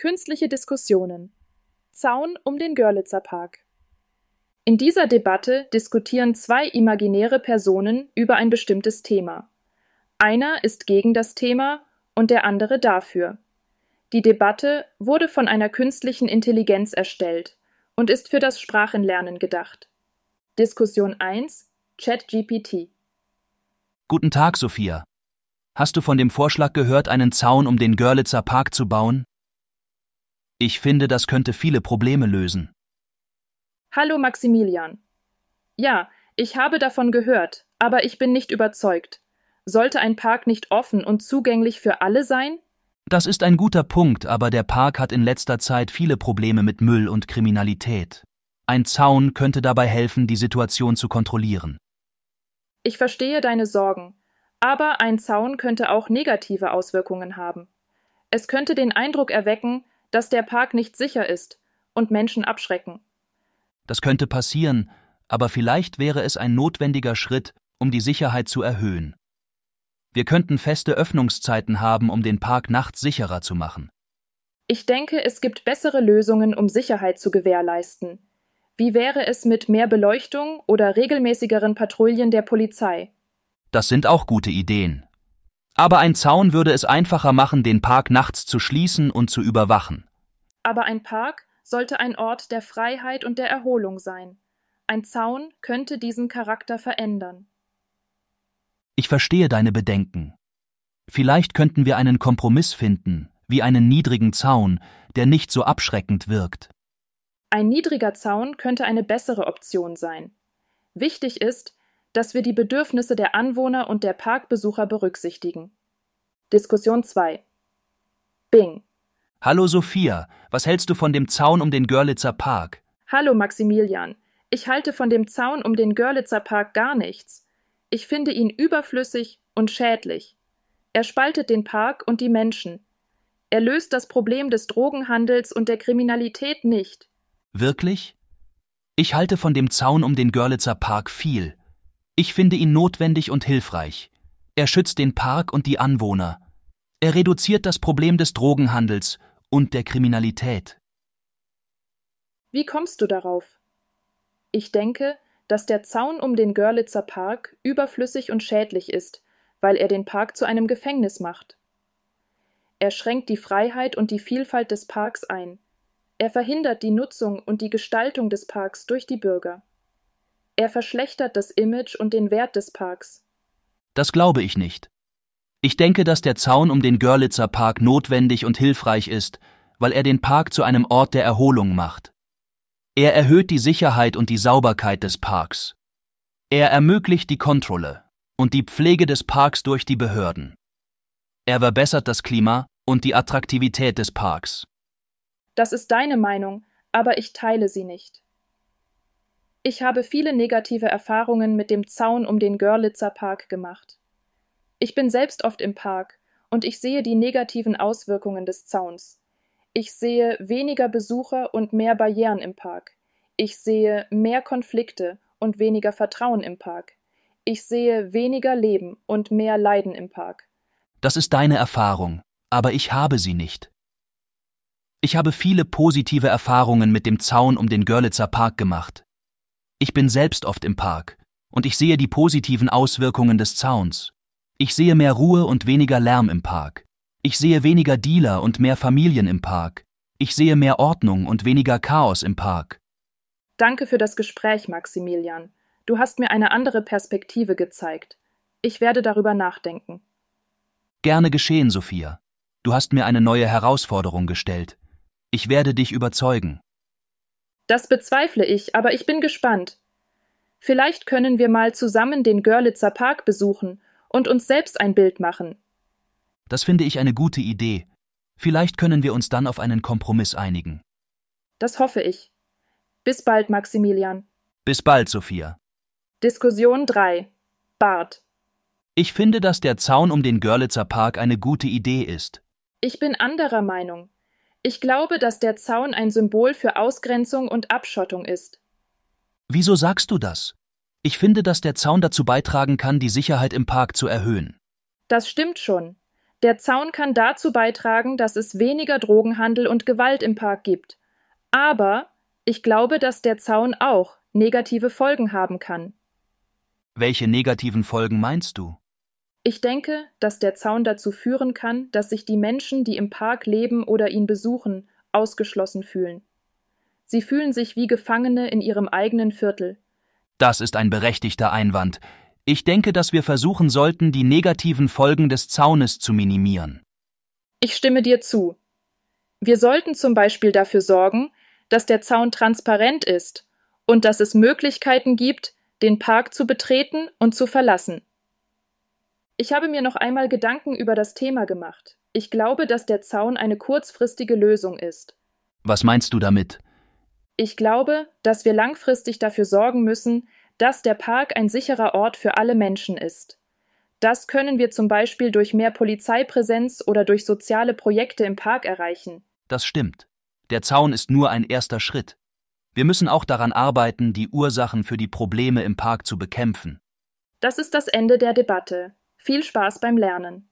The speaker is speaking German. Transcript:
Künstliche Diskussionen. Zaun um den Görlitzer Park. In dieser Debatte diskutieren zwei imaginäre Personen über ein bestimmtes Thema. Einer ist gegen das Thema und der andere dafür. Die Debatte wurde von einer künstlichen Intelligenz erstellt und ist für das Sprachenlernen gedacht. Diskussion 1 ChatGPT Guten Tag, Sophia. Hast du von dem Vorschlag gehört, einen Zaun um den Görlitzer Park zu bauen? Ich finde, das könnte viele Probleme lösen. Hallo Maximilian. Ja, ich habe davon gehört, aber ich bin nicht überzeugt. Sollte ein Park nicht offen und zugänglich für alle sein? Das ist ein guter Punkt, aber der Park hat in letzter Zeit viele Probleme mit Müll und Kriminalität. Ein Zaun könnte dabei helfen, die Situation zu kontrollieren. Ich verstehe deine Sorgen, aber ein Zaun könnte auch negative Auswirkungen haben. Es könnte den Eindruck erwecken, dass der Park nicht sicher ist und Menschen abschrecken. Das könnte passieren, aber vielleicht wäre es ein notwendiger Schritt, um die Sicherheit zu erhöhen. Wir könnten feste Öffnungszeiten haben, um den Park nachts sicherer zu machen. Ich denke, es gibt bessere Lösungen, um Sicherheit zu gewährleisten. Wie wäre es mit mehr Beleuchtung oder regelmäßigeren Patrouillen der Polizei? Das sind auch gute Ideen. Aber ein Zaun würde es einfacher machen, den Park nachts zu schließen und zu überwachen. Aber ein Park sollte ein Ort der Freiheit und der Erholung sein. Ein Zaun könnte diesen Charakter verändern. Ich verstehe deine Bedenken. Vielleicht könnten wir einen Kompromiss finden, wie einen niedrigen Zaun, der nicht so abschreckend wirkt. Ein niedriger Zaun könnte eine bessere Option sein. Wichtig ist, dass wir die Bedürfnisse der Anwohner und der Parkbesucher berücksichtigen. Diskussion 2 Bing Hallo Sophia, was hältst du von dem Zaun um den Görlitzer Park? Hallo Maximilian, ich halte von dem Zaun um den Görlitzer Park gar nichts. Ich finde ihn überflüssig und schädlich. Er spaltet den Park und die Menschen. Er löst das Problem des Drogenhandels und der Kriminalität nicht. Wirklich? Ich halte von dem Zaun um den Görlitzer Park viel. Ich finde ihn notwendig und hilfreich. Er schützt den Park und die Anwohner. Er reduziert das Problem des Drogenhandels und der Kriminalität. Wie kommst du darauf? Ich denke, dass der Zaun um den Görlitzer Park überflüssig und schädlich ist, weil er den Park zu einem Gefängnis macht. Er schränkt die Freiheit und die Vielfalt des Parks ein. Er verhindert die Nutzung und die Gestaltung des Parks durch die Bürger. Er verschlechtert das Image und den Wert des Parks. Das glaube ich nicht. Ich denke, dass der Zaun um den Görlitzer Park notwendig und hilfreich ist, weil er den Park zu einem Ort der Erholung macht. Er erhöht die Sicherheit und die Sauberkeit des Parks. Er ermöglicht die Kontrolle und die Pflege des Parks durch die Behörden. Er verbessert das Klima und die Attraktivität des Parks. Das ist deine Meinung, aber ich teile sie nicht. Ich habe viele negative Erfahrungen mit dem Zaun um den Görlitzer Park gemacht. Ich bin selbst oft im Park und ich sehe die negativen Auswirkungen des Zauns. Ich sehe weniger Besucher und mehr Barrieren im Park. Ich sehe mehr Konflikte und weniger Vertrauen im Park. Ich sehe weniger Leben und mehr Leiden im Park. Das ist deine Erfahrung, aber ich habe sie nicht. Ich habe viele positive Erfahrungen mit dem Zaun um den Görlitzer Park gemacht. Ich bin selbst oft im Park und ich sehe die positiven Auswirkungen des Zauns. Ich sehe mehr Ruhe und weniger Lärm im Park. Ich sehe weniger Dealer und mehr Familien im Park. Ich sehe mehr Ordnung und weniger Chaos im Park. Danke für das Gespräch, Maximilian. Du hast mir eine andere Perspektive gezeigt. Ich werde darüber nachdenken. Gerne geschehen, Sophia. Du hast mir eine neue Herausforderung gestellt. Ich werde dich überzeugen. Das bezweifle ich, aber ich bin gespannt. Vielleicht können wir mal zusammen den Görlitzer Park besuchen und uns selbst ein Bild machen. Das finde ich eine gute Idee. Vielleicht können wir uns dann auf einen Kompromiss einigen. Das hoffe ich. Bis bald, Maximilian. Bis bald, Sophia. Diskussion 3. Bart. Ich finde, dass der Zaun um den Görlitzer Park eine gute Idee ist. Ich bin anderer Meinung. Ich glaube, dass der Zaun ein Symbol für Ausgrenzung und Abschottung ist. Wieso sagst du das? Ich finde, dass der Zaun dazu beitragen kann, die Sicherheit im Park zu erhöhen. Das stimmt schon. Der Zaun kann dazu beitragen, dass es weniger Drogenhandel und Gewalt im Park gibt. Aber ich glaube, dass der Zaun auch negative Folgen haben kann. Welche negativen Folgen meinst du? Ich denke, dass der Zaun dazu führen kann, dass sich die Menschen, die im Park leben oder ihn besuchen, ausgeschlossen fühlen. Sie fühlen sich wie Gefangene in ihrem eigenen Viertel. Das ist ein berechtigter Einwand. Ich denke, dass wir versuchen sollten, die negativen Folgen des Zaunes zu minimieren. Ich stimme dir zu. Wir sollten zum Beispiel dafür sorgen, dass der Zaun transparent ist und dass es Möglichkeiten gibt, den Park zu betreten und zu verlassen. Ich habe mir noch einmal Gedanken über das Thema gemacht. Ich glaube, dass der Zaun eine kurzfristige Lösung ist. Was meinst du damit? Ich glaube, dass wir langfristig dafür sorgen müssen, dass der Park ein sicherer Ort für alle Menschen ist. Das können wir zum Beispiel durch mehr Polizeipräsenz oder durch soziale Projekte im Park erreichen. Das stimmt. Der Zaun ist nur ein erster Schritt. Wir müssen auch daran arbeiten, die Ursachen für die Probleme im Park zu bekämpfen. Das ist das Ende der Debatte. Viel Spaß beim Lernen.